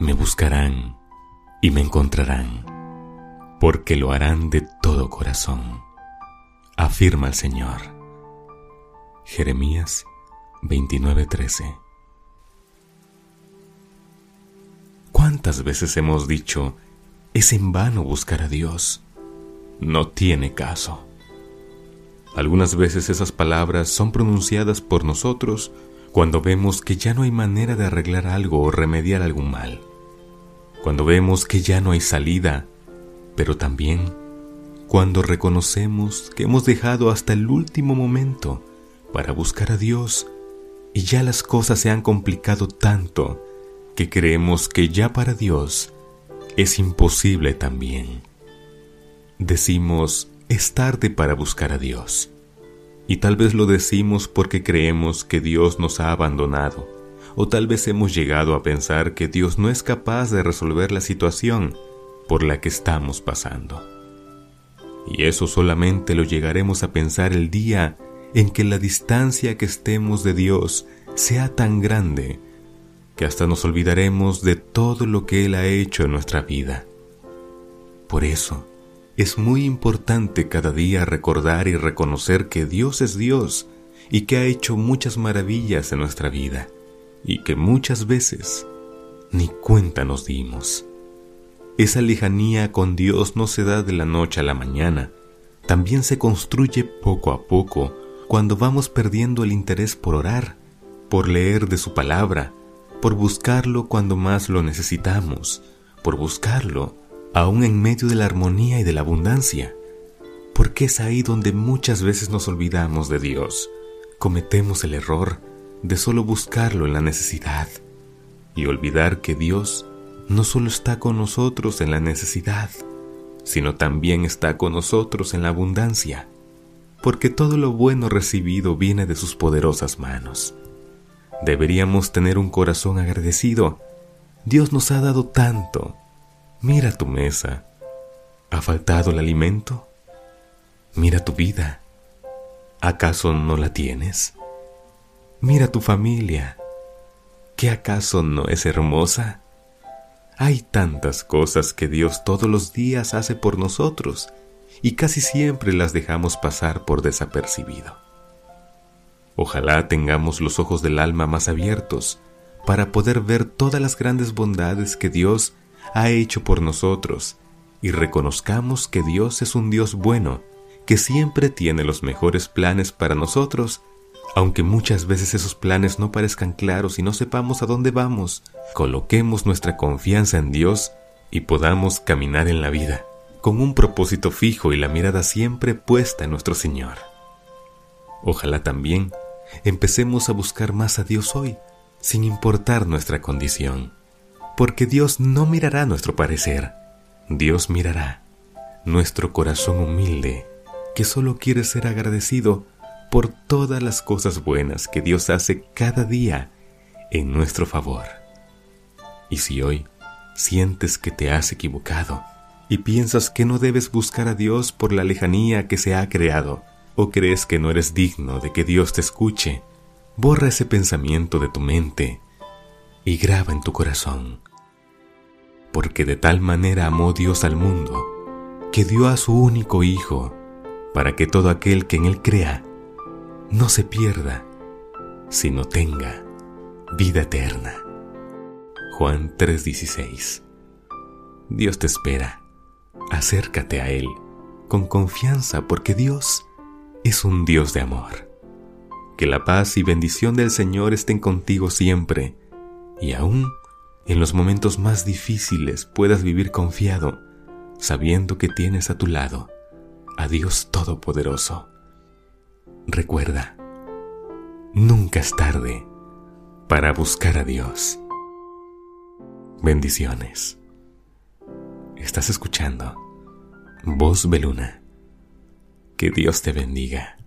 me buscarán y me encontrarán, porque lo harán de todo corazón, afirma el Señor. Jeremías 29:13 ¿Cuántas veces hemos dicho, es en vano buscar a Dios? No tiene caso. Algunas veces esas palabras son pronunciadas por nosotros cuando vemos que ya no hay manera de arreglar algo o remediar algún mal. Cuando vemos que ya no hay salida, pero también cuando reconocemos que hemos dejado hasta el último momento para buscar a Dios y ya las cosas se han complicado tanto que creemos que ya para Dios es imposible también. Decimos, es tarde para buscar a Dios. Y tal vez lo decimos porque creemos que Dios nos ha abandonado, o tal vez hemos llegado a pensar que Dios no es capaz de resolver la situación por la que estamos pasando. Y eso solamente lo llegaremos a pensar el día en que la distancia que estemos de Dios sea tan grande que hasta nos olvidaremos de todo lo que Él ha hecho en nuestra vida. Por eso, es muy importante cada día recordar y reconocer que Dios es Dios y que ha hecho muchas maravillas en nuestra vida y que muchas veces ni cuenta nos dimos. Esa lejanía con Dios no se da de la noche a la mañana, también se construye poco a poco cuando vamos perdiendo el interés por orar, por leer de su palabra, por buscarlo cuando más lo necesitamos, por buscarlo aún en medio de la armonía y de la abundancia, porque es ahí donde muchas veces nos olvidamos de Dios, cometemos el error de solo buscarlo en la necesidad y olvidar que Dios no solo está con nosotros en la necesidad, sino también está con nosotros en la abundancia, porque todo lo bueno recibido viene de sus poderosas manos. Deberíamos tener un corazón agradecido. Dios nos ha dado tanto. Mira tu mesa. ¿Ha faltado el alimento? Mira tu vida. ¿Acaso no la tienes? Mira tu familia. ¿Qué acaso no es hermosa? Hay tantas cosas que Dios todos los días hace por nosotros y casi siempre las dejamos pasar por desapercibido. Ojalá tengamos los ojos del alma más abiertos para poder ver todas las grandes bondades que Dios ha hecho por nosotros y reconozcamos que Dios es un Dios bueno, que siempre tiene los mejores planes para nosotros, aunque muchas veces esos planes no parezcan claros y no sepamos a dónde vamos, coloquemos nuestra confianza en Dios y podamos caminar en la vida con un propósito fijo y la mirada siempre puesta en nuestro Señor. Ojalá también empecemos a buscar más a Dios hoy, sin importar nuestra condición, porque Dios no mirará nuestro parecer, Dios mirará nuestro corazón humilde, que solo quiere ser agradecido por todas las cosas buenas que Dios hace cada día en nuestro favor. Y si hoy sientes que te has equivocado y piensas que no debes buscar a Dios por la lejanía que se ha creado, o crees que no eres digno de que Dios te escuche, borra ese pensamiento de tu mente y graba en tu corazón. Porque de tal manera amó Dios al mundo, que dio a su único Hijo, para que todo aquel que en Él crea no se pierda, sino tenga vida eterna. Juan 3:16 Dios te espera. Acércate a Él con confianza porque Dios es un Dios de amor. Que la paz y bendición del Señor estén contigo siempre y aún en los momentos más difíciles puedas vivir confiado, sabiendo que tienes a tu lado a Dios Todopoderoso. Recuerda, nunca es tarde para buscar a Dios. Bendiciones. Estás escuchando Voz Beluna. Que Dios te bendiga.